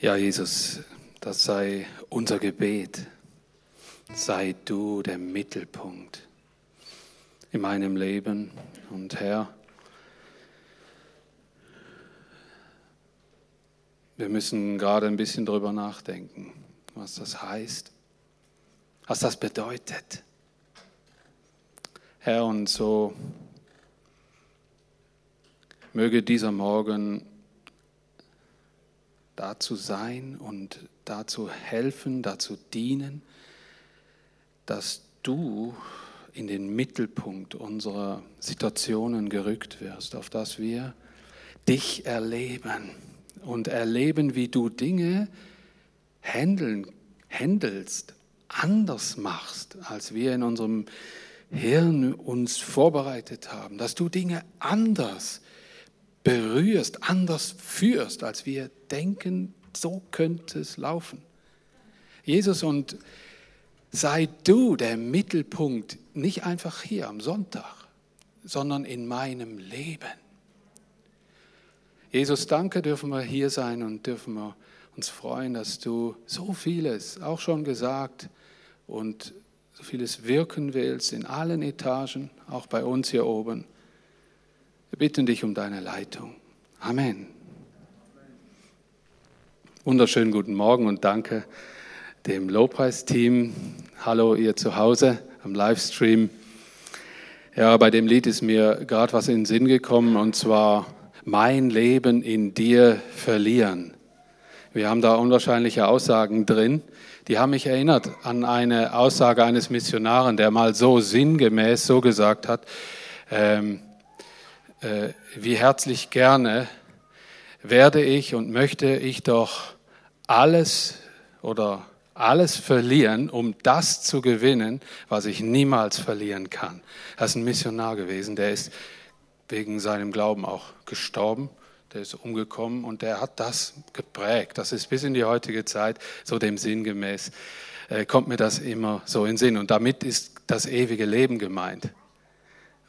Ja, Jesus, das sei unser Gebet. Sei du der Mittelpunkt in meinem Leben. Und Herr, wir müssen gerade ein bisschen drüber nachdenken, was das heißt, was das bedeutet. Herr, und so möge dieser Morgen dazu sein und dazu helfen, dazu dienen, dass du in den Mittelpunkt unserer Situationen gerückt wirst, auf dass wir dich erleben und erleben, wie du Dinge handeln, handelst, anders machst, als wir in unserem Hirn uns vorbereitet haben, dass du Dinge anders berührst, anders führst, als wir denken, so könnte es laufen. Jesus, und sei du der Mittelpunkt, nicht einfach hier am Sonntag, sondern in meinem Leben. Jesus, danke, dürfen wir hier sein und dürfen wir uns freuen, dass du so vieles auch schon gesagt und so vieles wirken willst in allen Etagen, auch bei uns hier oben. Wir bitten dich um deine Leitung. Amen. Wunderschönen guten Morgen und danke dem Lobpreisteam. Hallo ihr zu Hause am Livestream. Ja, bei dem Lied ist mir gerade was in den Sinn gekommen und zwar mein Leben in dir verlieren. Wir haben da unwahrscheinliche Aussagen drin. Die haben mich erinnert an eine Aussage eines Missionaren, der mal so sinngemäß so gesagt hat, ähm, äh, wie herzlich gerne werde ich und möchte ich doch alles oder alles verlieren, um das zu gewinnen, was ich niemals verlieren kann. Er ist ein Missionar gewesen, der ist wegen seinem Glauben auch gestorben, der ist umgekommen und der hat das geprägt. Das ist bis in die heutige Zeit so dem Sinn gemäß, äh, kommt mir das immer so in Sinn. Und damit ist das ewige Leben gemeint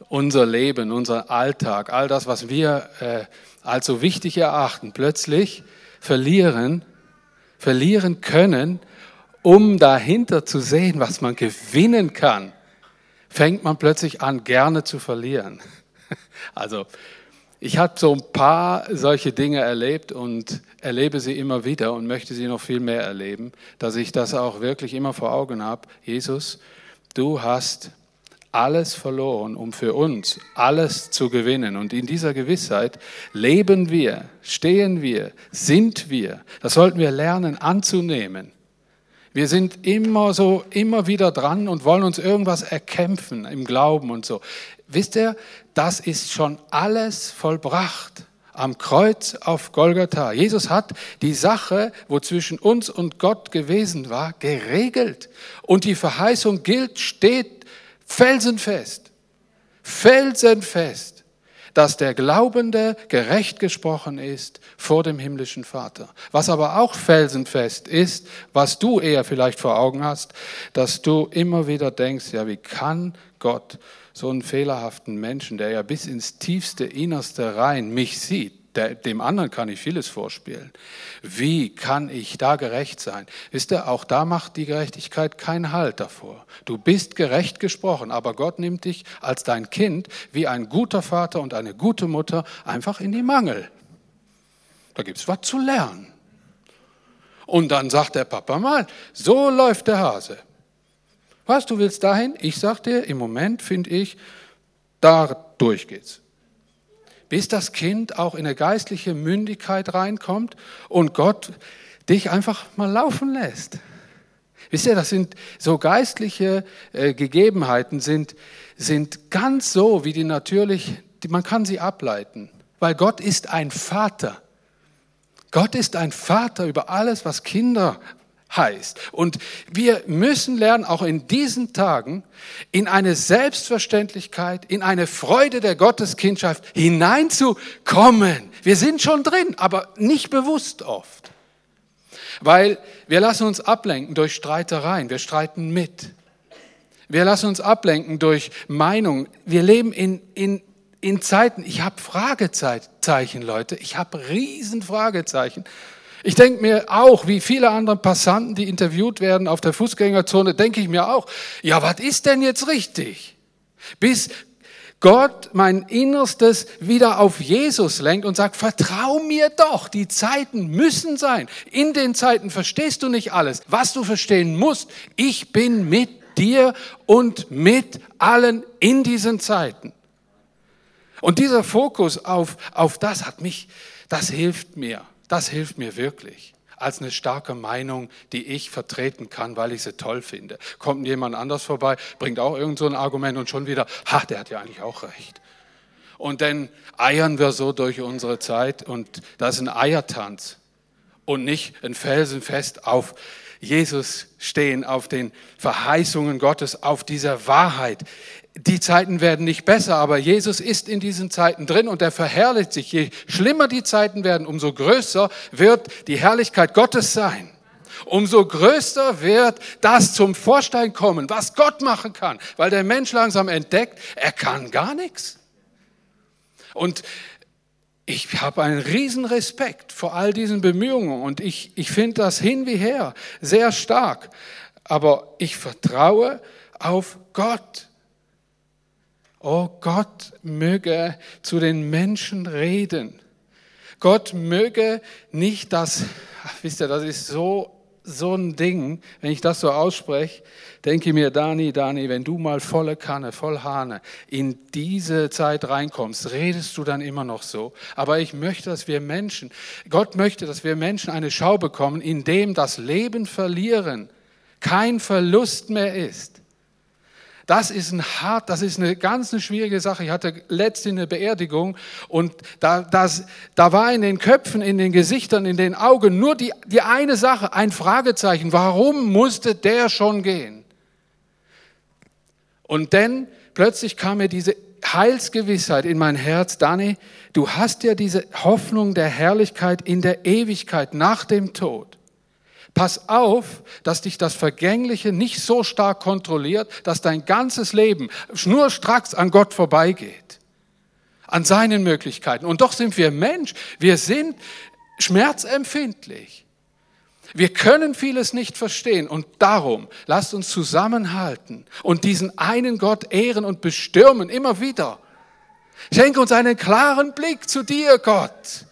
unser Leben, unser Alltag, all das, was wir äh, als so wichtig erachten, plötzlich verlieren, verlieren können, um dahinter zu sehen, was man gewinnen kann, fängt man plötzlich an, gerne zu verlieren. Also ich habe so ein paar solche Dinge erlebt und erlebe sie immer wieder und möchte sie noch viel mehr erleben, dass ich das auch wirklich immer vor Augen habe. Jesus, du hast alles verloren, um für uns alles zu gewinnen. Und in dieser Gewissheit leben wir, stehen wir, sind wir. Das sollten wir lernen anzunehmen. Wir sind immer so, immer wieder dran und wollen uns irgendwas erkämpfen im Glauben und so. Wisst ihr, das ist schon alles vollbracht am Kreuz auf Golgatha. Jesus hat die Sache, wo zwischen uns und Gott gewesen war, geregelt. Und die Verheißung gilt, steht felsenfest, felsenfest, dass der Glaubende gerecht gesprochen ist vor dem himmlischen Vater. Was aber auch felsenfest ist, was du eher vielleicht vor Augen hast, dass du immer wieder denkst, ja, wie kann Gott so einen fehlerhaften Menschen, der ja bis ins tiefste Innerste rein mich sieht, der, dem anderen kann ich vieles vorspielen. Wie kann ich da gerecht sein? Wisst ihr, auch da macht die Gerechtigkeit keinen Halt davor. Du bist gerecht gesprochen, aber Gott nimmt dich als dein Kind wie ein guter Vater und eine gute Mutter einfach in die Mangel. Da gibt es was zu lernen. Und dann sagt der Papa mal, so läuft der Hase. Was, du willst dahin? Ich sag dir, im Moment finde ich, da durch geht's bis das Kind auch in eine geistliche Mündigkeit reinkommt und Gott dich einfach mal laufen lässt. Wisst ihr, das sind so geistliche äh, Gegebenheiten, sind, sind ganz so, wie die natürlich, die, man kann sie ableiten, weil Gott ist ein Vater. Gott ist ein Vater über alles, was Kinder heißt. Und wir müssen lernen, auch in diesen Tagen, in eine Selbstverständlichkeit, in eine Freude der Gotteskindschaft hineinzukommen. Wir sind schon drin, aber nicht bewusst oft. Weil wir lassen uns ablenken durch Streitereien, wir streiten mit. Wir lassen uns ablenken durch Meinungen. Wir leben in, in, in Zeiten, ich habe Fragezeichen, Leute, ich habe Riesenfragezeichen Ich denke mir auch, wie viele andere Passanten, die interviewt werden auf der Fußgängerzone, denke ich mir auch, ja, was ist denn jetzt richtig? Bis Gott mein Innerstes wieder auf Jesus lenkt und sagt, vertrau mir doch, die Zeiten müssen sein. In den Zeiten verstehst du nicht alles. Was du verstehen musst, ich bin mit dir und mit allen in diesen Zeiten. Und dieser Fokus auf, auf das hat mich, das hilft mir, das hilft mir wirklich als eine starke Meinung, die ich vertreten kann, weil ich sie toll finde. Kommt jemand anders vorbei, bringt auch irgend so ein Argument und schon wieder, ha, der hat ja eigentlich auch recht. Und dann eiern wir so durch unsere Zeit und das ist ein Eiertanz und nicht ein Felsenfest auf Jesus stehen, auf den Verheißungen Gottes, auf dieser Wahrheit die Zeiten werden nicht besser, aber Jesus ist in diesen Zeiten drin und er verherrlicht sich. Je schlimmer die Zeiten werden, umso größer wird die Herrlichkeit Gottes sein. Umso größer wird das zum Vorstein kommen, was Gott machen kann, weil der Mensch langsam entdeckt, er kann gar nichts. Und ich habe einen riesen Respekt vor all diesen Bemühungen und ich, ich finde das hin wie her sehr stark. Aber ich vertraue auf Gott. Oh Gott möge zu den Menschen reden. Gott möge nicht das, wisst ihr, das ist so, so ein Ding, wenn ich das so ausspreche, denke mir, Dani, Dani, wenn du mal volle Kanne, voll Hahne in diese Zeit reinkommst, redest du dann immer noch so. Aber ich möchte, dass wir Menschen, Gott möchte, dass wir Menschen eine Schau bekommen, in dem das Leben verlieren kein Verlust mehr ist. Das ist ein hart, das ist eine ganz eine schwierige Sache. Ich hatte letzte eine Beerdigung und da, das, da war in den Köpfen, in den Gesichtern, in den Augen nur die, die eine Sache, ein Fragezeichen. Warum musste der schon gehen? Und dann plötzlich kam mir diese Heilsgewissheit in mein Herz, Dani, du hast ja diese Hoffnung der Herrlichkeit in der Ewigkeit nach dem Tod. Pass auf, dass dich das Vergängliche nicht so stark kontrolliert, dass dein ganzes Leben schnurstracks an Gott vorbeigeht, an seinen Möglichkeiten. Und doch sind wir Mensch, wir sind schmerzempfindlich. Wir können vieles nicht verstehen und darum lasst uns zusammenhalten und diesen einen Gott ehren und bestürmen immer wieder. Schenke uns einen klaren Blick zu dir, Gott.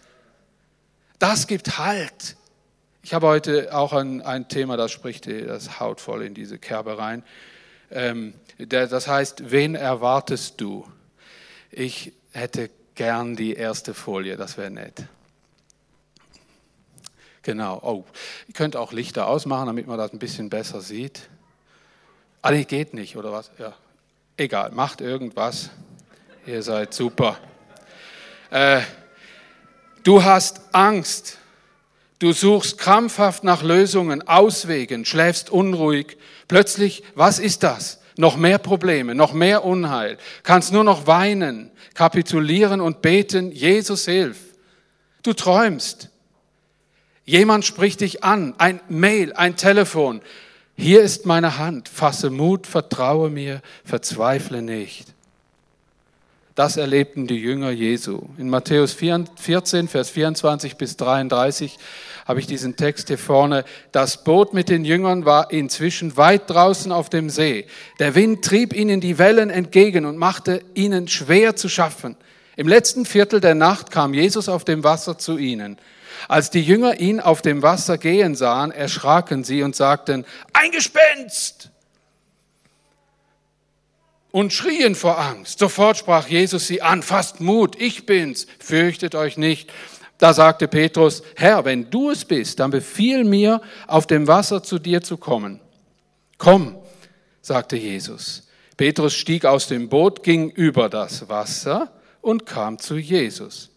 Das gibt Halt ich habe heute auch ein, ein Thema, das spricht das haut voll in diese Kerbe rein. Ähm, der, das heißt, wen erwartest du? Ich hätte gern die erste Folie, das wäre nett. Genau. Oh, ihr könnt auch Lichter ausmachen, damit man das ein bisschen besser sieht. Ah, nee, geht nicht, oder was? Ja. Egal, macht irgendwas. Ihr seid super. Äh, du hast Angst. Du suchst krampfhaft nach Lösungen, Auswegen, schläfst unruhig. Plötzlich, was ist das? Noch mehr Probleme, noch mehr Unheil. Kannst nur noch weinen, kapitulieren und beten, Jesus hilf. Du träumst. Jemand spricht dich an, ein Mail, ein Telefon. Hier ist meine Hand, fasse Mut, vertraue mir, verzweifle nicht. Das erlebten die Jünger Jesu. In Matthäus 14, Vers 24 bis 33 habe ich diesen Text hier vorne. Das Boot mit den Jüngern war inzwischen weit draußen auf dem See. Der Wind trieb ihnen die Wellen entgegen und machte ihnen schwer zu schaffen. Im letzten Viertel der Nacht kam Jesus auf dem Wasser zu ihnen. Als die Jünger ihn auf dem Wasser gehen sahen, erschraken sie und sagten, ein Gespenst! Und schrien vor Angst. Sofort sprach Jesus sie an, fasst Mut, ich bin's, fürchtet euch nicht. Da sagte Petrus, Herr, wenn du es bist, dann befiehl mir, auf dem Wasser zu dir zu kommen. Komm, sagte Jesus. Petrus stieg aus dem Boot, ging über das Wasser und kam zu Jesus.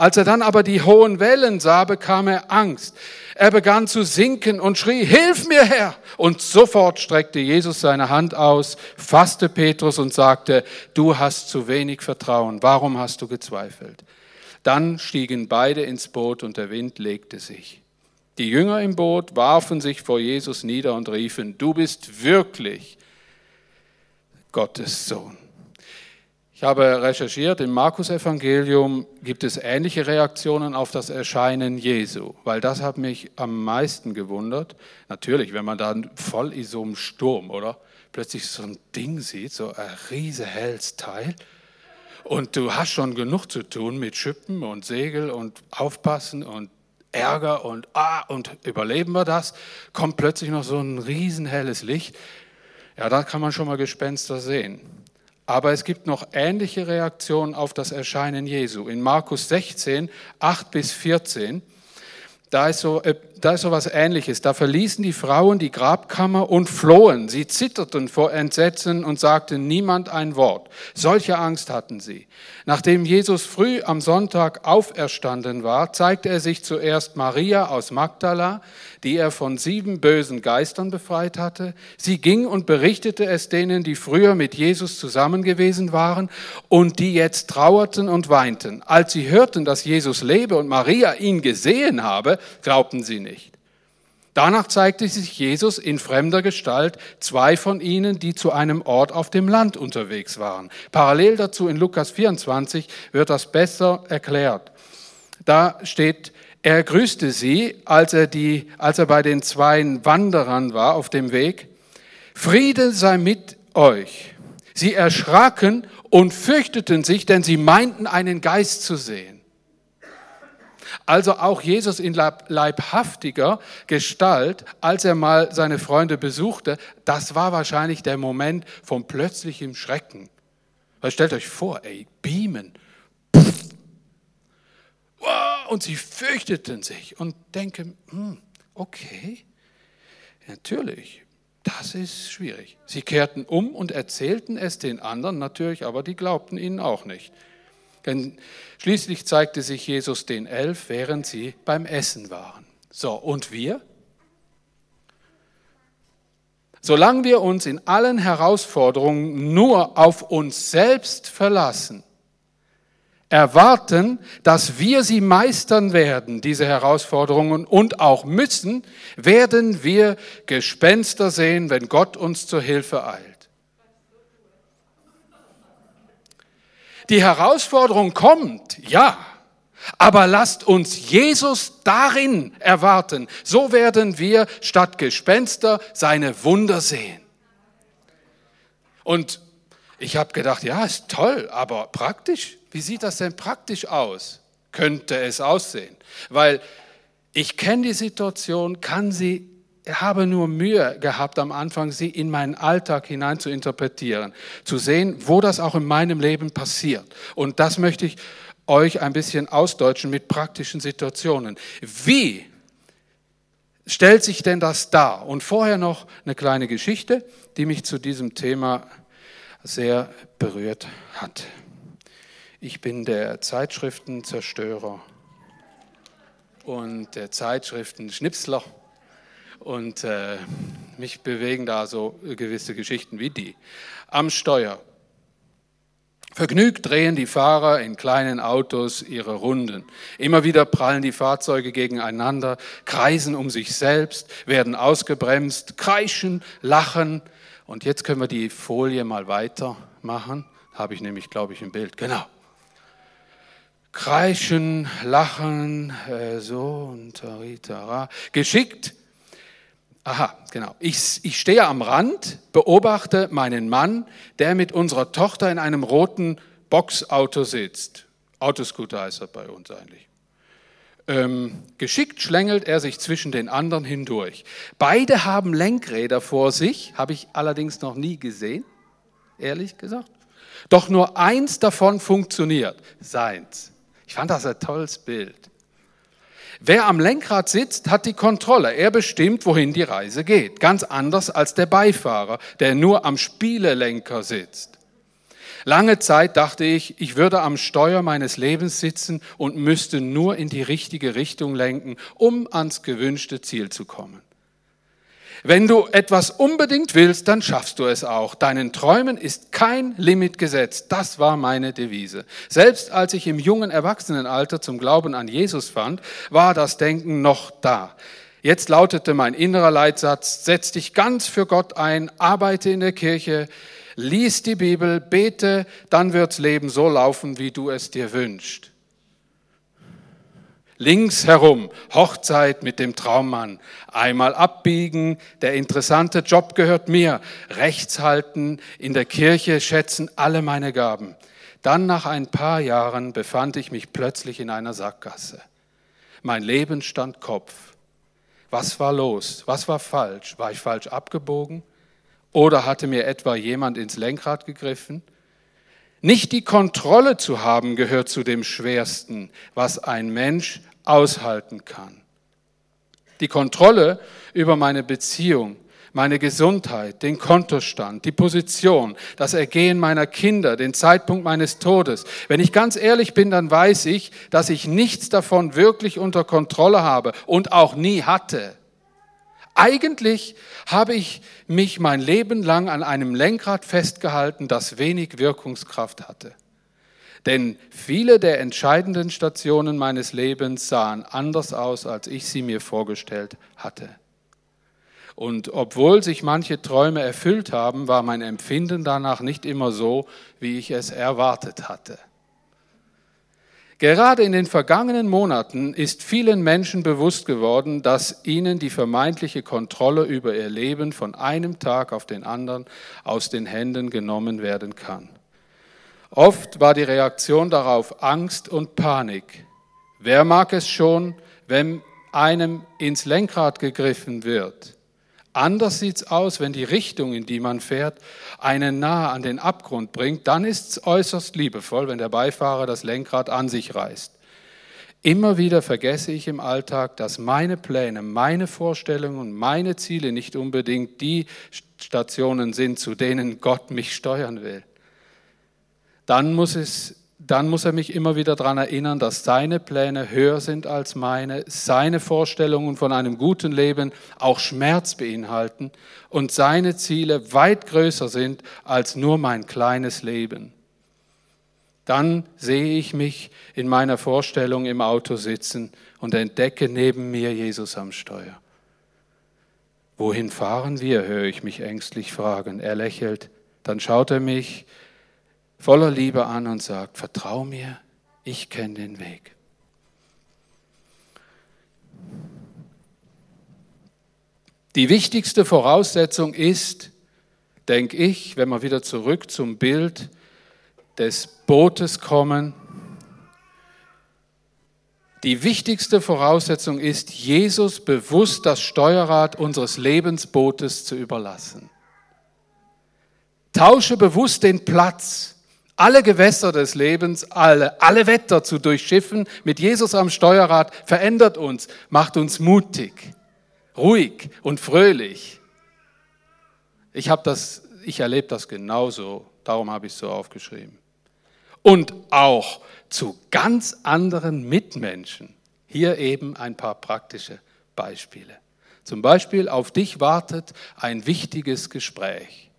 Als er dann aber die hohen Wellen sah, bekam er Angst. Er begann zu sinken und schrie, Hilf mir, Herr! Und sofort streckte Jesus seine Hand aus, fasste Petrus und sagte, Du hast zu wenig Vertrauen, warum hast du gezweifelt? Dann stiegen beide ins Boot und der Wind legte sich. Die Jünger im Boot warfen sich vor Jesus nieder und riefen, Du bist wirklich Gottes Sohn. Ich habe recherchiert, im Markus-Evangelium gibt es ähnliche Reaktionen auf das Erscheinen Jesu, weil das hat mich am meisten gewundert. Natürlich, wenn man dann voll in so einem Sturm, oder? Plötzlich so ein Ding sieht, so ein riese Teil. Und du hast schon genug zu tun mit Schippen und Segel und Aufpassen und Ärger und ah, und überleben wir das? Kommt plötzlich noch so ein riesen helles Licht. Ja, da kann man schon mal Gespenster sehen. Aber es gibt noch ähnliche Reaktionen auf das Erscheinen Jesu. In Markus 16, 8 bis 14, da ist so, äh, da ist so was Ähnliches. Da verließen die Frauen die Grabkammer und flohen. Sie zitterten vor Entsetzen und sagten niemand ein Wort. Solche Angst hatten sie. Nachdem Jesus früh am Sonntag auferstanden war, zeigte er sich zuerst Maria aus Magdala, die er von sieben bösen Geistern befreit hatte. Sie ging und berichtete es denen, die früher mit Jesus zusammen gewesen waren und die jetzt trauerten und weinten. Als sie hörten, dass Jesus lebe und Maria ihn gesehen habe, glaubten sie nicht. Danach zeigte sich Jesus in fremder Gestalt zwei von ihnen, die zu einem Ort auf dem Land unterwegs waren. Parallel dazu in Lukas 24 wird das besser erklärt. Da steht, er grüßte sie, als er, die, als er bei den zwei Wanderern war auf dem Weg. Friede sei mit euch. Sie erschraken und fürchteten sich, denn sie meinten einen Geist zu sehen. Also auch Jesus in leibhaftiger Gestalt, als er mal seine Freunde besuchte, das war wahrscheinlich der Moment von plötzlichem Schrecken. Weil stellt euch vor, ey, beamen. Und sie fürchteten sich und denken, hm, okay, natürlich, das ist schwierig. Sie kehrten um und erzählten es den anderen natürlich, aber die glaubten ihnen auch nicht. Denn schließlich zeigte sich Jesus den Elf, während sie beim Essen waren. So, und wir? Solange wir uns in allen Herausforderungen nur auf uns selbst verlassen, erwarten, dass wir sie meistern werden, diese Herausforderungen, und auch müssen, werden wir Gespenster sehen, wenn Gott uns zur Hilfe eilt. Die Herausforderung kommt, ja, aber lasst uns Jesus darin erwarten. So werden wir statt Gespenster seine Wunder sehen. Und ich habe gedacht, ja, ist toll, aber praktisch? Wie sieht das denn praktisch aus? Könnte es aussehen? Weil ich kenne die Situation, kann sie habe nur Mühe gehabt am Anfang, sie in meinen Alltag hinein zu interpretieren, zu sehen, wo das auch in meinem Leben passiert. Und das möchte ich euch ein bisschen ausdeutschen mit praktischen Situationen. Wie stellt sich denn das dar? Und vorher noch eine kleine Geschichte, die mich zu diesem Thema sehr berührt hat. Ich bin der Zeitschriftenzerstörer und der Zeitschriftenschnipsler und äh, mich bewegen da so gewisse Geschichten wie die. Am Steuer. Vergnügt drehen die Fahrer in kleinen Autos ihre Runden. Immer wieder prallen die Fahrzeuge gegeneinander, kreisen um sich selbst, werden ausgebremst, kreischen, lachen. Und jetzt können wir die Folie mal weitermachen. Habe ich nämlich, glaube ich, im Bild. Genau. Kreischen, lachen, äh, so und taritara. Geschickt Aha, genau. Ich, ich stehe am Rand, beobachte meinen Mann, der mit unserer Tochter in einem roten Boxauto sitzt. Autoscooter heißt das bei uns eigentlich. Ähm, geschickt schlängelt er sich zwischen den anderen hindurch. Beide haben Lenkräder vor sich, habe ich allerdings noch nie gesehen, ehrlich gesagt. Doch nur eins davon funktioniert, seins. Ich fand das ein tolles Bild. Wer am Lenkrad sitzt, hat die Kontrolle. Er bestimmt, wohin die Reise geht. Ganz anders als der Beifahrer, der nur am Spielelenker sitzt. Lange Zeit dachte ich, ich würde am Steuer meines Lebens sitzen und müsste nur in die richtige Richtung lenken, um ans gewünschte Ziel zu kommen. Wenn du etwas unbedingt willst, dann schaffst du es auch. Deinen Träumen ist kein Limit gesetzt. Das war meine Devise. Selbst als ich im jungen Erwachsenenalter zum Glauben an Jesus fand, war das Denken noch da. Jetzt lautete mein innerer Leitsatz, setz dich ganz für Gott ein, arbeite in der Kirche, lies die Bibel, bete, dann wirds Leben so laufen, wie du es dir wünschst. Links herum, Hochzeit mit dem Traummann. Einmal abbiegen, der interessante Job gehört mir. Rechts halten, in der Kirche schätzen alle meine Gaben. Dann nach ein paar Jahren befand ich mich plötzlich in einer Sackgasse. Mein Leben stand Kopf. Was war los? Was war falsch? War ich falsch abgebogen? Oder hatte mir etwa jemand ins Lenkrad gegriffen? Nicht die Kontrolle zu haben gehört zu dem Schwersten, was ein Mensch aushalten kann. Die Kontrolle über meine Beziehung, meine Gesundheit, den Kontostand, die Position, das Ergehen meiner Kinder, den Zeitpunkt meines Todes. Wenn ich ganz ehrlich bin, dann weiß ich, dass ich nichts davon wirklich unter Kontrolle habe und auch nie hatte. Eigentlich habe ich mich mein Leben lang an einem Lenkrad festgehalten, das wenig Wirkungskraft hatte. Denn viele der entscheidenden Stationen meines Lebens sahen anders aus, als ich sie mir vorgestellt hatte. Und obwohl sich manche Träume erfüllt haben, war mein Empfinden danach nicht immer so, wie ich es erwartet hatte. Gerade in den vergangenen Monaten ist vielen Menschen bewusst geworden, dass ihnen die vermeintliche Kontrolle über ihr Leben von einem Tag auf den anderen aus den Händen genommen werden kann. Oft war die Reaktion darauf Angst und Panik. Wer mag es schon, wenn einem ins Lenkrad gegriffen wird? Anders sieht's aus, wenn die Richtung, in die man fährt, einen nahe an den Abgrund bringt. Dann ist's äußerst liebevoll, wenn der Beifahrer das Lenkrad an sich reißt. Immer wieder vergesse ich im Alltag, dass meine Pläne, meine Vorstellungen und meine Ziele nicht unbedingt die Stationen sind, zu denen Gott mich steuern will dann muss, es, dann muss er mich immer wieder daran erinnern, dass seine Pläne höher sind als meine, seine Vorstellungen von einem guten Leben auch Schmerz beinhalten und seine Ziele weit größer sind als nur mein kleines Leben. Dann sehe ich mich in meiner Vorstellung im Auto sitzen und entdecke neben mir Jesus am Steuer. Wohin fahren wir, höre ich mich ängstlich fragen. Er lächelt, dann schaut er mich voller Liebe an und sagt, vertrau mir, ich kenne den Weg. Die wichtigste Voraussetzung ist, denke ich, wenn wir wieder zurück zum Bild des Bootes kommen, die wichtigste Voraussetzung ist, Jesus bewusst das Steuerrad unseres Lebensbootes zu überlassen. Tausche bewusst den Platz alle Gewässer des Lebens, alle, alle Wetter zu durchschiffen mit Jesus am Steuerrad verändert uns, macht uns mutig, ruhig und fröhlich. Ich habe das, ich erlebe das genauso, darum habe ich es so aufgeschrieben. Und auch zu ganz anderen Mitmenschen. Hier eben ein paar praktische Beispiele. Zum Beispiel auf dich wartet ein wichtiges Gespräch.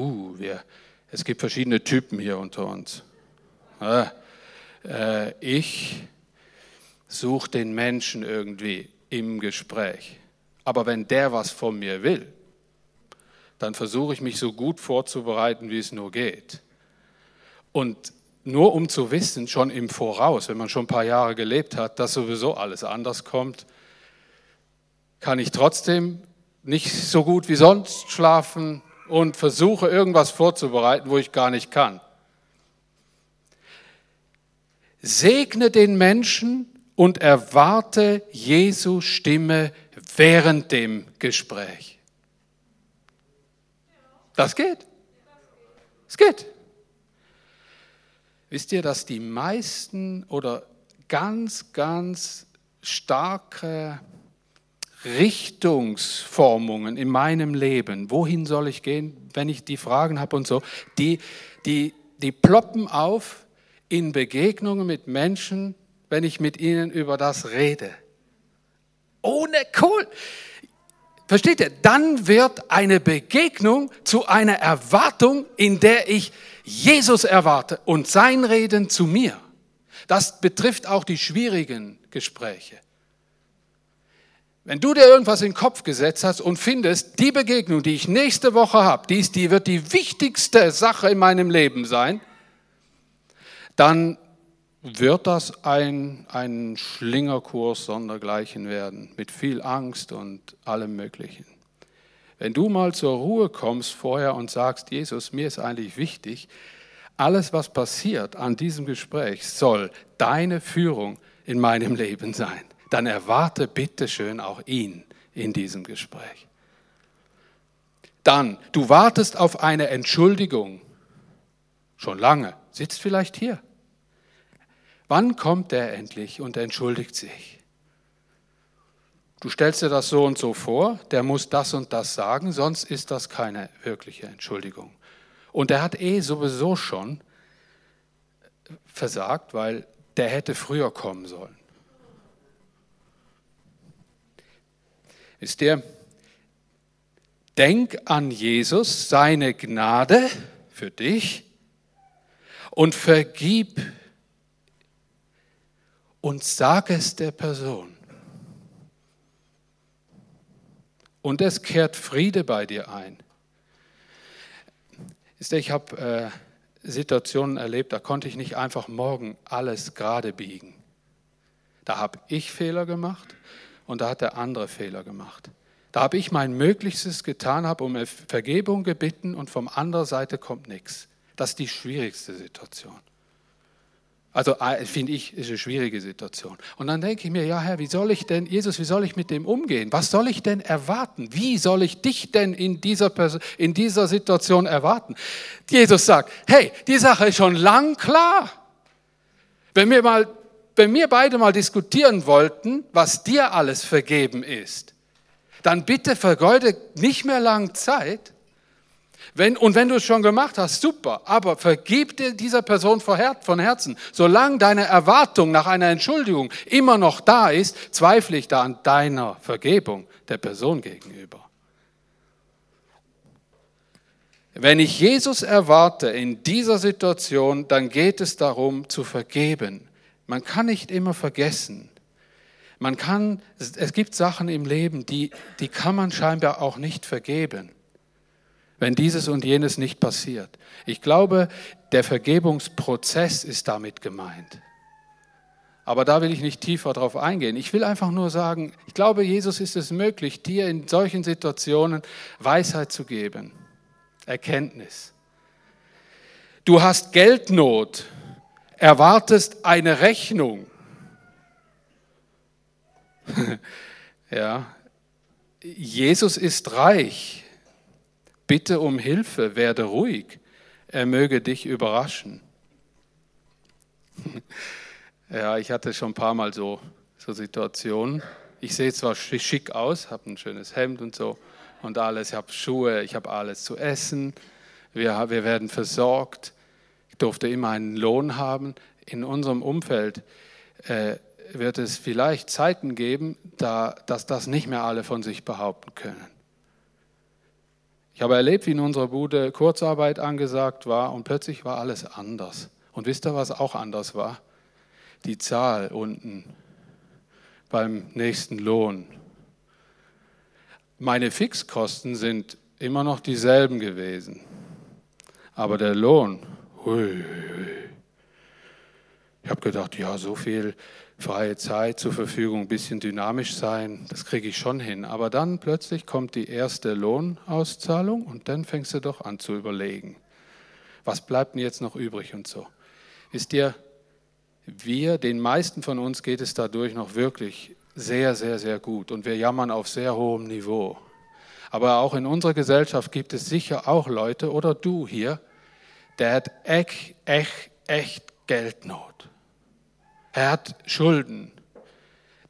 Uh, wir, es gibt verschiedene Typen hier unter uns. Äh, ich suche den Menschen irgendwie im Gespräch. Aber wenn der was von mir will, dann versuche ich mich so gut vorzubereiten, wie es nur geht. Und nur um zu wissen, schon im Voraus, wenn man schon ein paar Jahre gelebt hat, dass sowieso alles anders kommt, kann ich trotzdem nicht so gut wie sonst schlafen, und versuche irgendwas vorzubereiten, wo ich gar nicht kann. Segne den Menschen und erwarte Jesu Stimme während dem Gespräch. Das geht. Es geht. Wisst ihr, dass die meisten oder ganz, ganz starke Richtungsformungen in meinem Leben, wohin soll ich gehen, wenn ich die Fragen habe und so, die, die, die ploppen auf in Begegnungen mit Menschen, wenn ich mit ihnen über das rede. Ohne cool. Versteht ihr? Dann wird eine Begegnung zu einer Erwartung, in der ich Jesus erwarte und sein Reden zu mir. Das betrifft auch die schwierigen Gespräche. Wenn du dir irgendwas in den Kopf gesetzt hast und findest, die Begegnung, die ich nächste Woche habe, die, die wird die wichtigste Sache in meinem Leben sein, dann wird das ein, ein Schlingerkurs sondergleichen werden, mit viel Angst und allem Möglichen. Wenn du mal zur Ruhe kommst vorher und sagst, Jesus, mir ist eigentlich wichtig, alles, was passiert an diesem Gespräch, soll deine Führung in meinem Leben sein dann erwarte bitte schön auch ihn in diesem Gespräch. Dann, du wartest auf eine Entschuldigung. Schon lange, sitzt vielleicht hier. Wann kommt er endlich und entschuldigt sich? Du stellst dir das so und so vor, der muss das und das sagen, sonst ist das keine wirkliche Entschuldigung. Und er hat eh sowieso schon versagt, weil der hätte früher kommen sollen. Ist der, denk an Jesus, seine Gnade für dich und vergib und sag es der Person. Und es kehrt Friede bei dir ein. Ich habe äh, Situationen erlebt, da konnte ich nicht einfach morgen alles gerade biegen. Da habe ich Fehler gemacht und da hat der andere Fehler gemacht. Da habe ich mein Möglichstes getan, habe um Vergebung gebeten und vom anderen Seite kommt nichts. Das ist die schwierigste Situation. Also äh, finde ich, ist eine schwierige Situation. Und dann denke ich mir, ja Herr, wie soll ich denn, Jesus, wie soll ich mit dem umgehen? Was soll ich denn erwarten? Wie soll ich dich denn in dieser, in dieser Situation erwarten? Jesus sagt, hey, die Sache ist schon lang klar. Wenn wir mal wenn wir beide mal diskutieren wollten, was dir alles vergeben ist, dann bitte vergeude nicht mehr lang Zeit. Wenn, und wenn du es schon gemacht hast, super, aber vergib dir dieser Person von Herzen. Solange deine Erwartung nach einer Entschuldigung immer noch da ist, zweifle ich da an deiner Vergebung der Person gegenüber. Wenn ich Jesus erwarte in dieser Situation, dann geht es darum zu vergeben. Man kann nicht immer vergessen. Man kann, es gibt Sachen im Leben, die, die kann man scheinbar auch nicht vergeben, wenn dieses und jenes nicht passiert. Ich glaube, der Vergebungsprozess ist damit gemeint. Aber da will ich nicht tiefer drauf eingehen. Ich will einfach nur sagen, ich glaube, Jesus ist es möglich, dir in solchen Situationen Weisheit zu geben, Erkenntnis. Du hast Geldnot erwartest eine Rechnung. ja, Jesus ist reich. Bitte um Hilfe, werde ruhig. Er möge dich überraschen. ja, ich hatte schon ein paar Mal so, so Situationen. Ich sehe zwar schick aus, habe ein schönes Hemd und so und alles, ich habe Schuhe, ich habe alles zu essen, wir, wir werden versorgt durfte immer einen Lohn haben. In unserem Umfeld äh, wird es vielleicht Zeiten geben, da, dass das nicht mehr alle von sich behaupten können. Ich habe erlebt, wie in unserer Bude Kurzarbeit angesagt war und plötzlich war alles anders. Und wisst ihr, was auch anders war? Die Zahl unten beim nächsten Lohn. Meine Fixkosten sind immer noch dieselben gewesen, aber der Lohn Hui, Ich habe gedacht, ja, so viel freie Zeit zur Verfügung, ein bisschen dynamisch sein, das kriege ich schon hin. Aber dann plötzlich kommt die erste Lohnauszahlung und dann fängst du doch an zu überlegen, was bleibt denn jetzt noch übrig und so. Wisst ihr, wir, den meisten von uns geht es dadurch noch wirklich sehr, sehr, sehr gut und wir jammern auf sehr hohem Niveau. Aber auch in unserer Gesellschaft gibt es sicher auch Leute oder du hier, der hat echt, echt, echt Geldnot. Er hat Schulden.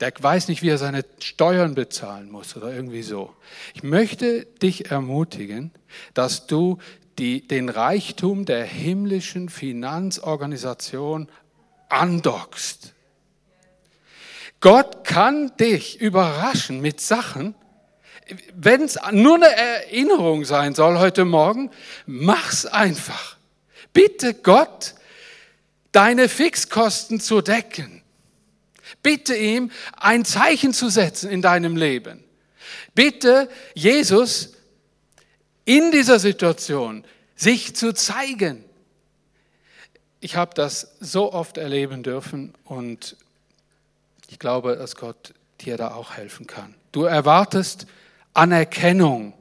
Der weiß nicht, wie er seine Steuern bezahlen muss oder irgendwie so. Ich möchte dich ermutigen, dass du die, den Reichtum der himmlischen Finanzorganisation andockst. Gott kann dich überraschen mit Sachen, wenn es nur eine Erinnerung sein soll heute Morgen, mach's einfach. Bitte Gott, deine Fixkosten zu decken. Bitte ihm, ein Zeichen zu setzen in deinem Leben. Bitte Jesus in dieser Situation sich zu zeigen. Ich habe das so oft erleben dürfen und ich glaube, dass Gott dir da auch helfen kann. Du erwartest Anerkennung.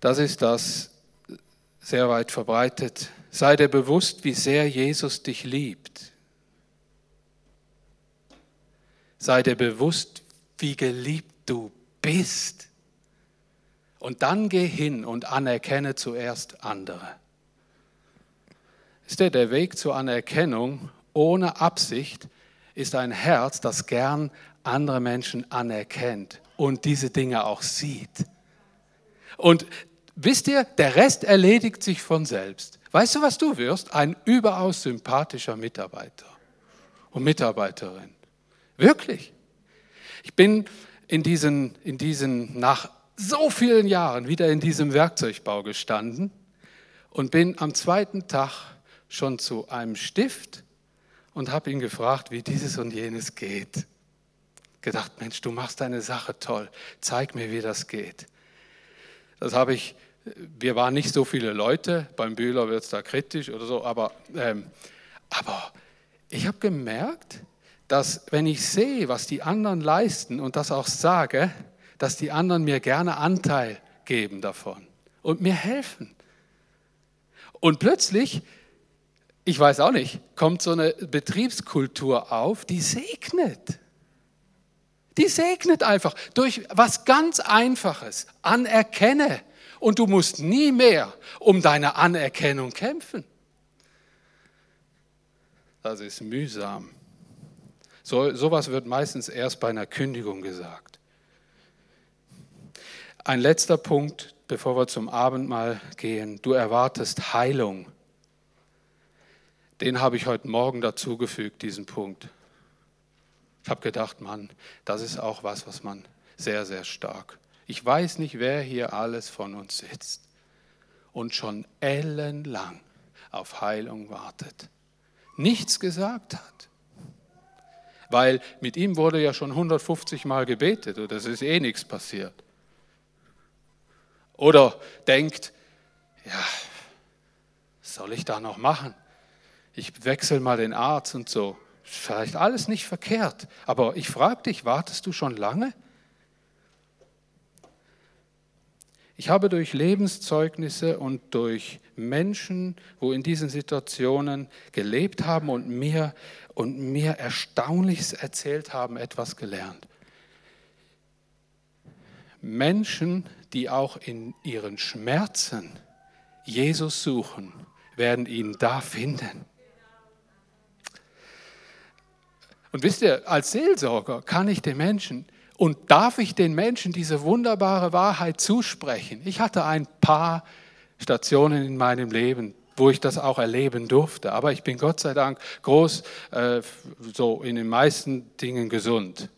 Das ist das sehr weit verbreitet. Sei dir bewusst, wie sehr Jesus dich liebt. Sei dir bewusst, wie geliebt du bist. Und dann geh hin und anerkenne zuerst andere. Ist der, der Weg zur Anerkennung ohne Absicht ist ein Herz, das gern andere Menschen anerkennt und diese Dinge auch sieht. Und wisst ihr, der Rest erledigt sich von selbst. Weißt du, was du wirst? Ein überaus sympathischer Mitarbeiter und Mitarbeiterin. Wirklich. Ich bin in diesen, in diesen, nach so vielen Jahren wieder in diesem Werkzeugbau gestanden und bin am zweiten Tag schon zu einem Stift und habe ihn gefragt, wie dieses und jenes geht. Gedacht, Mensch, du machst deine Sache toll, zeig mir, wie das geht. Das habe ich, wir waren nicht so viele Leute, beim Bühler wird es da kritisch oder so, aber, ähm, aber ich habe gemerkt, dass wenn ich sehe, was die anderen leisten und das auch sage, dass die anderen mir gerne Anteil geben davon und mir helfen. Und plötzlich ich weiß auch nicht, kommt so eine Betriebskultur auf, die segnet. Die segnet einfach durch was ganz Einfaches. Anerkenne. Und du musst nie mehr um deine Anerkennung kämpfen. Das ist mühsam. So, sowas wird meistens erst bei einer Kündigung gesagt. Ein letzter Punkt, bevor wir zum Abendmahl gehen. Du erwartest Heilung den habe ich heute Morgen dazugefügt, diesen Punkt. Ich habe gedacht, Mann, das ist auch was, was man sehr, sehr stark. Ich weiß nicht, wer hier alles von uns sitzt und schon ellenlang auf Heilung wartet, nichts gesagt hat. Weil mit ihm wurde ja schon 150 Mal gebetet und es ist eh nichts passiert. Oder denkt, ja, was soll ich da noch machen? ich wechsle mal den Arzt und so. Vielleicht alles nicht verkehrt, aber ich frage dich, wartest du schon lange? Ich habe durch Lebenszeugnisse und durch Menschen, wo in diesen Situationen gelebt haben und mir, und mir Erstaunliches erzählt haben, etwas gelernt. Menschen, die auch in ihren Schmerzen Jesus suchen, werden ihn da finden. Und wisst ihr, als Seelsorger kann ich den Menschen und darf ich den Menschen diese wunderbare Wahrheit zusprechen. Ich hatte ein paar Stationen in meinem Leben, wo ich das auch erleben durfte. Aber ich bin Gott sei Dank groß, äh, so in den meisten Dingen gesund.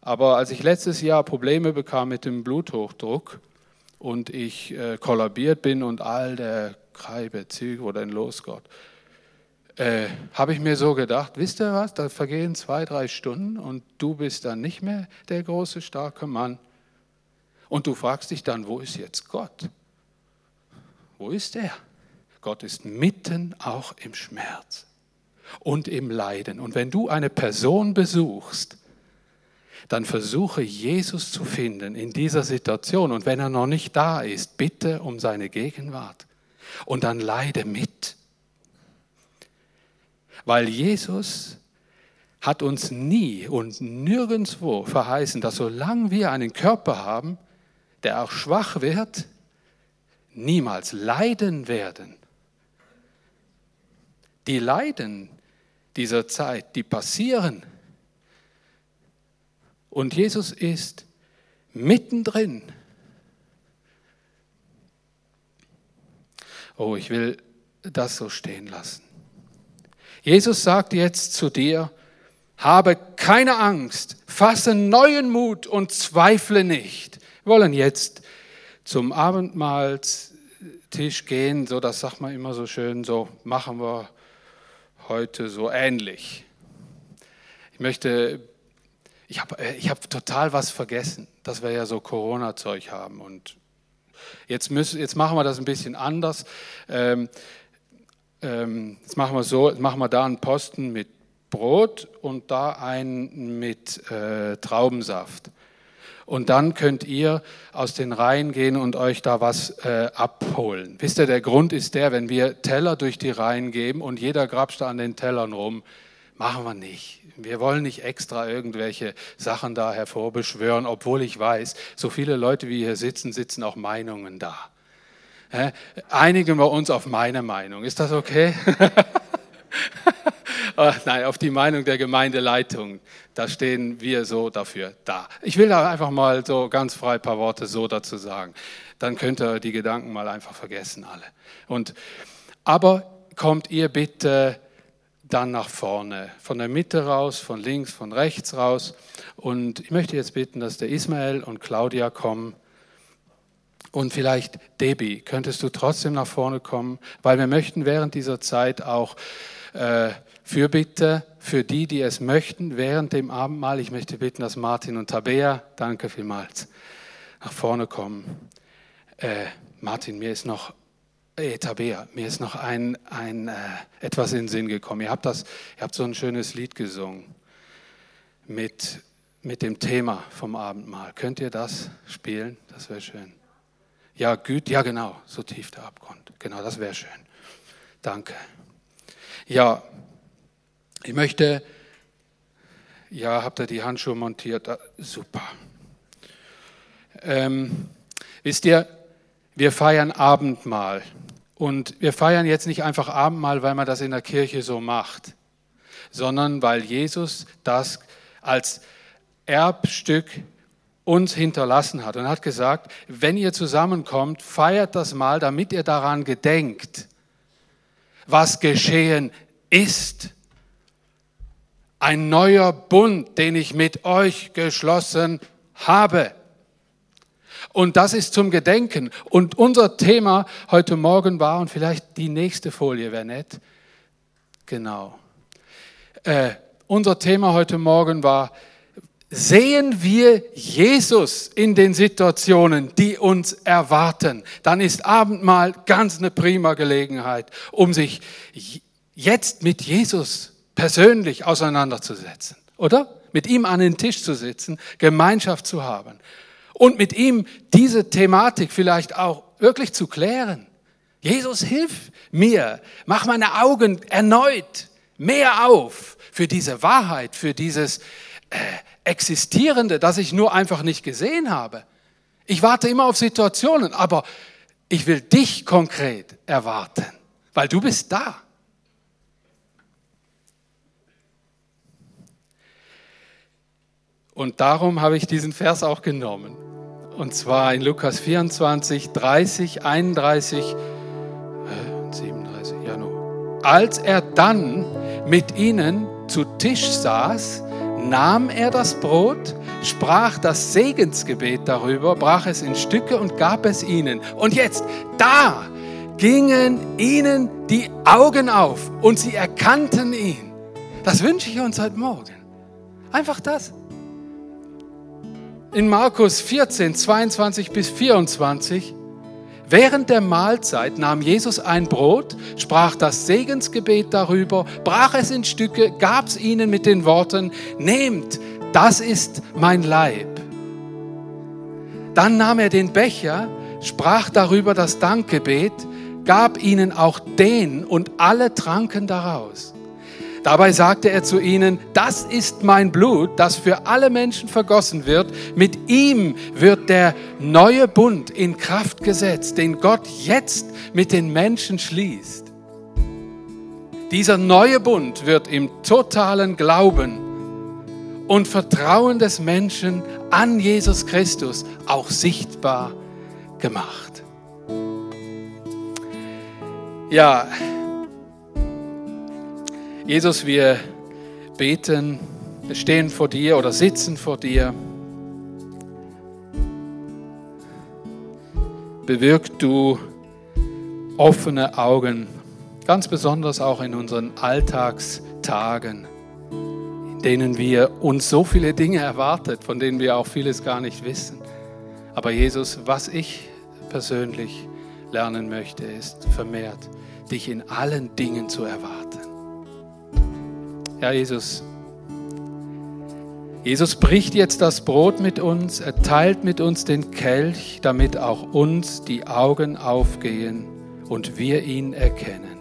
Aber als ich letztes Jahr Probleme bekam mit dem Bluthochdruck und ich äh, kollabiert bin und all der Kreibe, Züge, wo denn los, äh, habe ich mir so gedacht, wisst ihr was, da vergehen zwei, drei Stunden und du bist dann nicht mehr der große, starke Mann. Und du fragst dich dann, wo ist jetzt Gott? Wo ist er? Gott ist mitten auch im Schmerz und im Leiden. Und wenn du eine Person besuchst, dann versuche Jesus zu finden in dieser Situation. Und wenn er noch nicht da ist, bitte um seine Gegenwart. Und dann leide mit. Weil Jesus hat uns nie und nirgendwo verheißen, dass solange wir einen Körper haben, der auch schwach wird, niemals leiden werden. Die Leiden dieser Zeit, die passieren. Und Jesus ist mittendrin. Oh, ich will das so stehen lassen. Jesus sagt jetzt zu dir, habe keine Angst, fasse neuen Mut und zweifle nicht. Wir wollen jetzt zum Abendmahl Tisch gehen, so das sagt man immer so schön, so machen wir heute so ähnlich. Ich möchte, ich habe ich hab total was vergessen, dass wir ja so Corona-Zeug haben und jetzt, müssen, jetzt machen wir das ein bisschen anders. Ähm, ähm, jetzt machen wir so, machen wir da einen Posten mit Brot und da einen mit äh, Traubensaft. Und dann könnt ihr aus den Reihen gehen und euch da was äh, abholen. Wisst ihr, der Grund ist der, wenn wir Teller durch die Reihen geben und jeder grapscht an den Tellern rum, machen wir nicht. Wir wollen nicht extra irgendwelche Sachen da hervorbeschwören, obwohl ich weiß, so viele Leute wie hier sitzen, sitzen auch Meinungen da. Einigen wir uns auf meine Meinung. Ist das okay? Ah, nein, auf die Meinung der Gemeindeleitung. Da stehen wir so dafür da. Ich will da einfach mal so ganz frei ein paar Worte so dazu sagen. Dann könnt ihr die Gedanken mal einfach vergessen alle. Und, aber kommt ihr bitte dann nach vorne, von der Mitte raus, von links, von rechts raus. Und ich möchte jetzt bitten, dass der Ismael und Claudia kommen. Und vielleicht Debbie, könntest du trotzdem nach vorne kommen, weil wir möchten während dieser Zeit auch äh, Fürbitte für die, die es möchten, während dem Abendmahl. Ich möchte bitten, dass Martin und Tabea, danke vielmals, nach vorne kommen. Äh, Martin, mir ist noch, äh, Tabea, mir ist noch ein, ein, äh, etwas in den Sinn gekommen. Ihr habt, das, ihr habt so ein schönes Lied gesungen mit, mit dem Thema vom Abendmahl. Könnt ihr das spielen? Das wäre schön. Ja, gut, ja genau, so tief der Abgrund. Genau, das wäre schön. Danke. Ja, ich möchte, ja, habt ihr die Handschuhe montiert? Ah, super. Ähm, wisst ihr, wir feiern Abendmahl. Und wir feiern jetzt nicht einfach Abendmahl, weil man das in der Kirche so macht, sondern weil Jesus das als Erbstück uns hinterlassen hat und hat gesagt, wenn ihr zusammenkommt, feiert das mal, damit ihr daran gedenkt, was geschehen ist. Ein neuer Bund, den ich mit euch geschlossen habe. Und das ist zum Gedenken. Und unser Thema heute Morgen war, und vielleicht die nächste Folie wäre nett, genau. Äh, unser Thema heute Morgen war, Sehen wir Jesus in den Situationen, die uns erwarten, dann ist Abendmahl ganz eine prima Gelegenheit, um sich jetzt mit Jesus persönlich auseinanderzusetzen, oder? Mit ihm an den Tisch zu sitzen, Gemeinschaft zu haben und mit ihm diese Thematik vielleicht auch wirklich zu klären. Jesus, hilf mir, mach meine Augen erneut mehr auf für diese Wahrheit, für dieses äh, Existierende, das ich nur einfach nicht gesehen habe. Ich warte immer auf Situationen, aber ich will dich konkret erwarten, weil du bist da. Und darum habe ich diesen Vers auch genommen. Und zwar in Lukas 24, 30, 31, äh, 37, ja nur. Als er dann mit ihnen zu Tisch saß, nahm er das Brot, sprach das Segensgebet darüber, brach es in Stücke und gab es ihnen. Und jetzt, da gingen ihnen die Augen auf und sie erkannten ihn. Das wünsche ich uns heute Morgen. Einfach das. In Markus 14, 22 bis 24 Während der Mahlzeit nahm Jesus ein Brot, sprach das Segensgebet darüber, brach es in Stücke, gab es ihnen mit den Worten, nehmt, das ist mein Leib. Dann nahm er den Becher, sprach darüber das Dankgebet, gab ihnen auch den und alle tranken daraus. Dabei sagte er zu ihnen, das ist mein Blut, das für alle Menschen vergossen wird. Mit ihm wird der neue Bund in Kraft gesetzt, den Gott jetzt mit den Menschen schließt. Dieser neue Bund wird im totalen Glauben und Vertrauen des Menschen an Jesus Christus auch sichtbar gemacht. Ja, Jesus, wir beten, stehen vor dir oder sitzen vor dir. Bewirk du offene Augen, ganz besonders auch in unseren Alltagstagen, in denen wir uns so viele Dinge erwartet, von denen wir auch vieles gar nicht wissen. Aber Jesus, was ich persönlich lernen möchte, ist vermehrt, dich in allen Dingen zu erwarten. Ja, Jesus, Jesus bricht jetzt das Brot mit uns, er teilt mit uns den Kelch, damit auch uns die Augen aufgehen und wir ihn erkennen.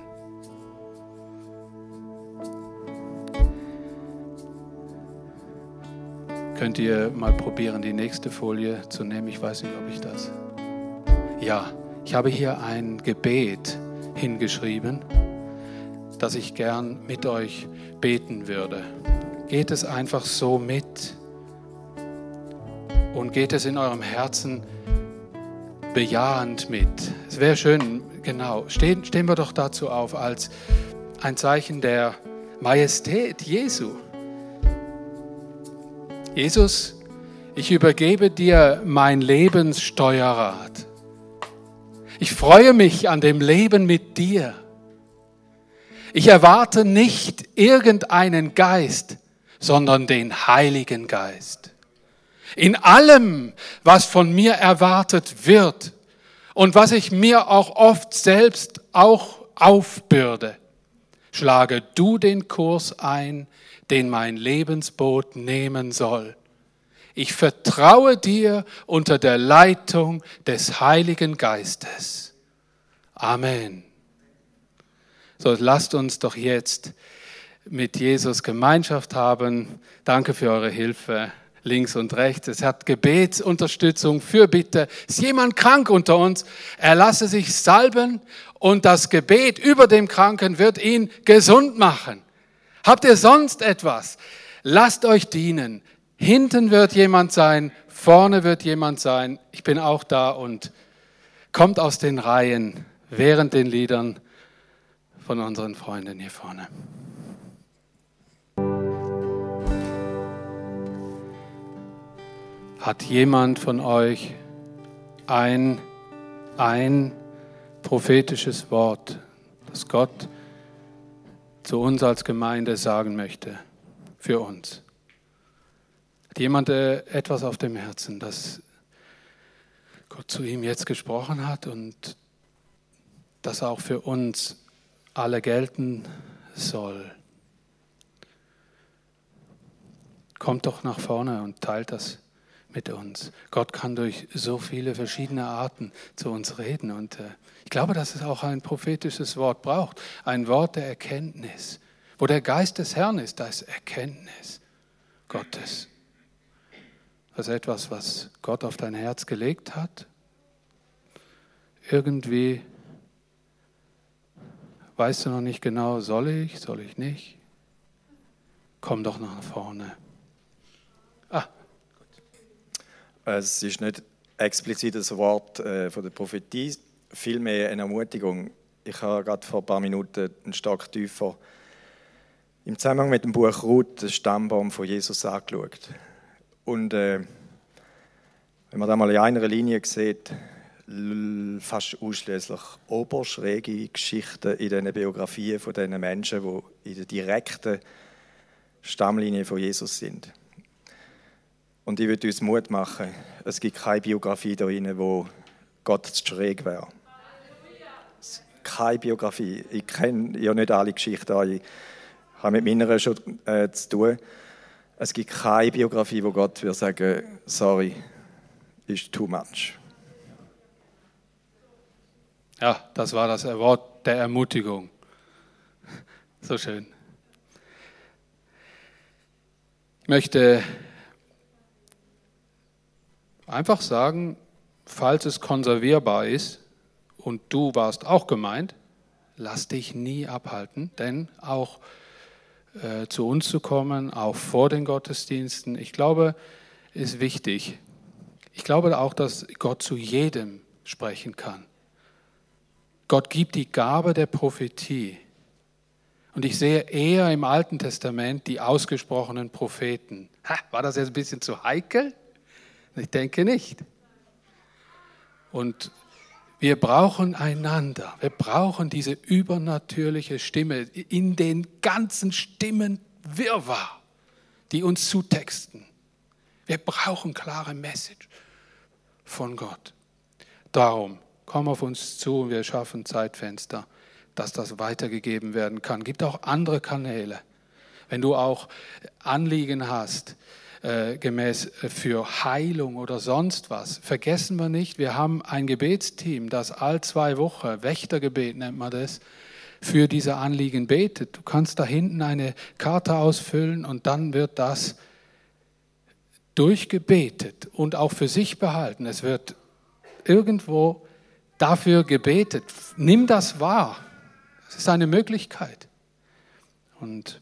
Könnt ihr mal probieren, die nächste Folie zu nehmen? Ich weiß nicht, ob ich das. Ja, ich habe hier ein Gebet hingeschrieben, das ich gern mit euch beten würde. Geht es einfach so mit und geht es in eurem Herzen bejahend mit. Es wäre schön, genau, stehen, stehen wir doch dazu auf als ein Zeichen der Majestät Jesu. Jesus, ich übergebe dir mein Lebenssteuerrad. Ich freue mich an dem Leben mit dir. Ich erwarte nicht irgendeinen Geist, sondern den Heiligen Geist. In allem, was von mir erwartet wird und was ich mir auch oft selbst auch aufbürde, schlage du den Kurs ein, den mein Lebensboot nehmen soll. Ich vertraue dir unter der Leitung des Heiligen Geistes. Amen. So lasst uns doch jetzt mit Jesus Gemeinschaft haben. Danke für eure Hilfe links und rechts. Es hat Gebetsunterstützung, Fürbitte. Ist jemand krank unter uns? Er lasse sich salben und das Gebet über dem Kranken wird ihn gesund machen. Habt ihr sonst etwas? Lasst euch dienen. Hinten wird jemand sein, vorne wird jemand sein. Ich bin auch da und kommt aus den Reihen während den Liedern von unseren Freunden hier vorne. Hat jemand von euch ein, ein prophetisches Wort, das Gott zu uns als Gemeinde sagen möchte, für uns? jemand äh, etwas auf dem Herzen, dass Gott zu ihm jetzt gesprochen hat und das auch für uns alle gelten soll. Kommt doch nach vorne und teilt das mit uns. Gott kann durch so viele verschiedene Arten zu uns reden und äh, ich glaube, dass es auch ein prophetisches Wort braucht, ein Wort der Erkenntnis. Wo der Geist des Herrn ist, da ist Erkenntnis Gottes. Ist etwas, was Gott auf dein Herz gelegt hat. Irgendwie weißt du noch nicht genau, soll ich, soll ich nicht? Komm doch nach vorne. Ah, gut. Es ist nicht explizit das Wort äh, von der Prophetie, vielmehr eine Ermutigung. Ich habe gerade vor ein paar Minuten einen Stock tiefer im Zusammenhang mit dem Buch Ruth den Stammbaum von Jesus angeschaut. Und äh, wenn man da mal in einer Linie sieht, fast ausschließlich oberschräge Geschichten in den Biografien von diesen Menschen, die in der direkten Stammlinie von Jesus sind. Und ich würde uns Mut machen, es gibt keine Biografie da drin, wo Gott zu schräg wäre. Keine Biografie. Ich kenne ja nicht alle Geschichten, ich habe mit meiner schon äh, zu tun. Es gibt keine Biografie, wo Gott würde sagen, sorry, ist too much. Ja, das war das Wort der Ermutigung. So schön. Ich möchte einfach sagen, falls es konservierbar ist und du warst auch gemeint, lass dich nie abhalten, denn auch äh, zu uns zu kommen, auch vor den Gottesdiensten. Ich glaube, ist wichtig. Ich glaube auch, dass Gott zu jedem sprechen kann. Gott gibt die Gabe der Prophetie. Und ich sehe eher im Alten Testament die ausgesprochenen Propheten. Ha, war das jetzt ein bisschen zu heikel? Ich denke nicht. Und Wir brauchen einander. Wir brauchen diese übernatürliche Stimme in den ganzen Stimmen Wirrwarr, die uns zutexten. Wir brauchen klare Message von Gott. Darum, komm auf uns zu und wir schaffen Zeitfenster, dass das weitergegeben werden kann. Gibt auch andere Kanäle. Wenn du auch Anliegen hast, äh, gemäß äh, für Heilung oder sonst was. Vergessen wir nicht, wir haben ein Gebetsteam, das all zwei Wochen, Wächtergebet nennt man das, für diese Anliegen betet. Du kannst da hinten eine Karte ausfüllen und dann wird das durchgebetet und auch für sich behalten. Es wird irgendwo dafür gebetet. Nimm das wahr. Es ist eine Möglichkeit. Und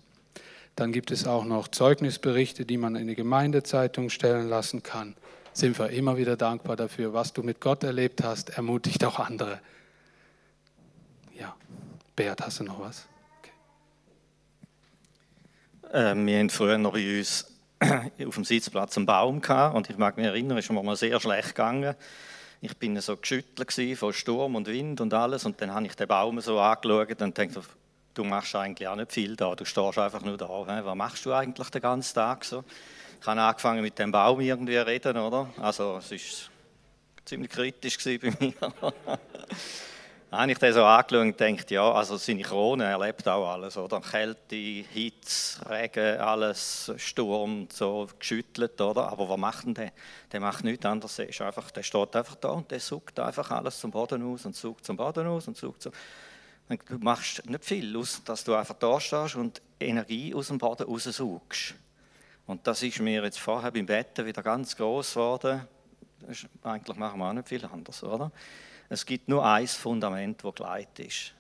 dann gibt es auch noch Zeugnisberichte, die man in die Gemeindezeitung stellen lassen kann. Sind wir immer wieder dankbar dafür. Was du mit Gott erlebt hast, ermutigt auch andere. Ja, Bert, hast du noch was? Okay. Äh, wir haben früher noch bei uns auf dem Sitzplatz einen Baum gehabt und ich mag mich erinnern, es ist mir mal sehr schlecht gegangen. Ich bin so geschüttelt von Sturm und Wind und alles und dann habe ich den Baum so angeschaut und dachte, du machst eigentlich auch nicht viel da, du stehst einfach nur da. Was machst du eigentlich den ganzen Tag so? Ich habe angefangen mit dem Baum irgendwie reden, oder? Also es war ziemlich kritisch bei mir. Habe ich den so angeschaut und gedacht, ja, also seine Krone erlebt auch alles, oder? Kälte, Hitze, Regen, alles, Sturm, so geschüttelt, oder? Aber was macht denn der? Der macht nichts anderes. Der, ist einfach, der steht einfach da und der sucht einfach alles zum Boden aus und sucht zum Boden aus und sucht zum... Du machst nicht viel, aus, dass du einfach da stehst und Energie aus dem Boden raussuchst. Und das ist mir jetzt vorher beim Betten wieder ganz groß geworden. eigentlich machen wir auch nicht viel anders, oder? Es gibt nur ein Fundament, das geleitet ist.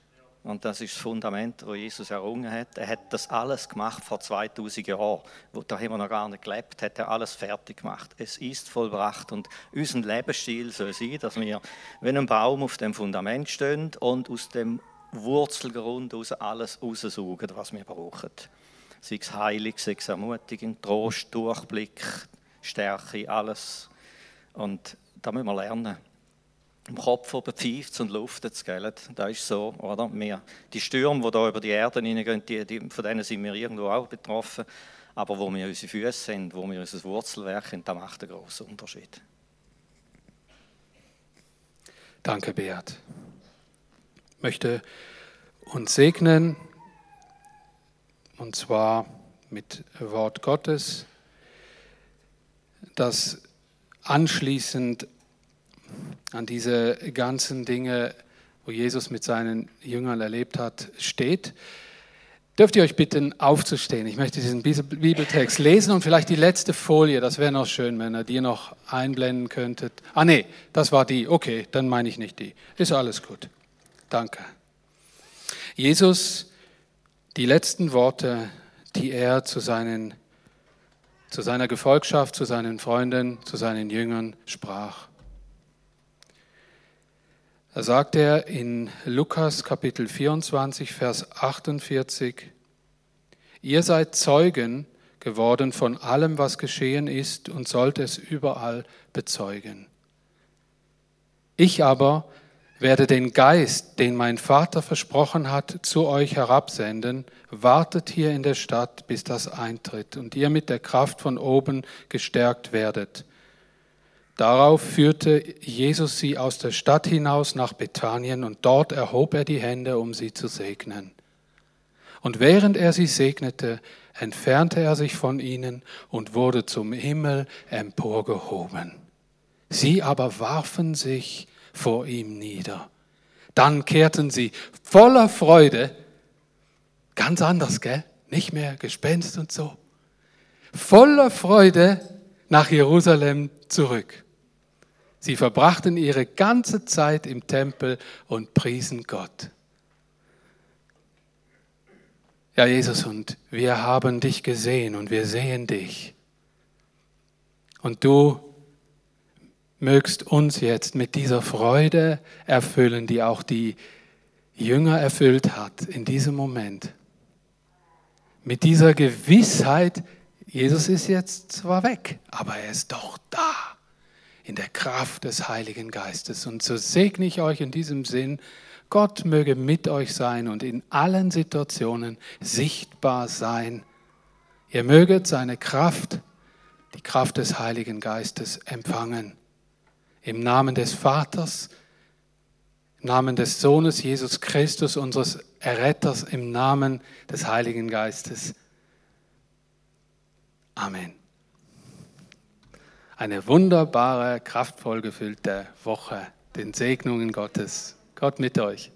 Und das ist das Fundament, das Jesus errungen hat. Er hat das alles gemacht vor 2000 Jahren. Da haben wir noch gar nicht gelebt, hat er alles fertig gemacht. Es ist vollbracht. Und unser Lebensstil soll sein, dass wir, wenn ein Baum auf dem Fundament steht und aus dem Wurzelgrund aus alles raussaugen, was wir brauchen. Sei es Heilig, sei es Ermutigung, Trost, Durchblick, Stärke, alles. Und da müssen wir lernen. Im Kopf oben pfeift und luftet gell? Das ist so, oder? Wir, die Stürme, die da über die Erde hineingehen, die, die, von denen sind wir irgendwo auch betroffen. Aber wo wir unsere Füße sind, wo wir unser Wurzelwerk sind, das macht einen großen Unterschied. Danke, Beat möchte uns segnen, und zwar mit Wort Gottes, das anschließend an diese ganzen Dinge, wo Jesus mit seinen Jüngern erlebt hat, steht. Dürft ihr euch bitten, aufzustehen? Ich möchte diesen Bibeltext lesen und vielleicht die letzte Folie, das wäre noch schön, wenn ihr die noch einblenden könntet. Ah nee, das war die. Okay, dann meine ich nicht die. Ist alles gut. Danke. Jesus, die letzten Worte, die er zu, seinen, zu seiner Gefolgschaft, zu seinen Freunden, zu seinen Jüngern sprach. Da sagt er in Lukas Kapitel 24, Vers 48, Ihr seid Zeugen geworden von allem, was geschehen ist und sollt es überall bezeugen. Ich aber werde den Geist, den mein Vater versprochen hat, zu euch herabsenden. Wartet hier in der Stadt, bis das eintritt und ihr mit der Kraft von oben gestärkt werdet. Darauf führte Jesus sie aus der Stadt hinaus nach Bethanien und dort erhob er die Hände, um sie zu segnen. Und während er sie segnete, entfernte er sich von ihnen und wurde zum Himmel emporgehoben. Sie aber warfen sich vor ihm nieder. Dann kehrten sie voller Freude, ganz anders, gell? Nicht mehr Gespenst und so. Voller Freude nach Jerusalem zurück. Sie verbrachten ihre ganze Zeit im Tempel und priesen Gott. Ja, Jesus, und wir haben dich gesehen und wir sehen dich. Und du mögst uns jetzt mit dieser Freude erfüllen, die auch die Jünger erfüllt hat in diesem Moment. Mit dieser Gewissheit, Jesus ist jetzt zwar weg, aber er ist doch da. In der Kraft des Heiligen Geistes. Und so segne ich euch in diesem Sinn, Gott möge mit euch sein und in allen Situationen sichtbar sein. Ihr möget seine Kraft, die Kraft des Heiligen Geistes empfangen. Im Namen des Vaters, im Namen des Sohnes Jesus Christus, unseres Erretters, im Namen des Heiligen Geistes. Amen. Eine wunderbare, kraftvoll gefüllte Woche, den Segnungen Gottes. Gott mit euch.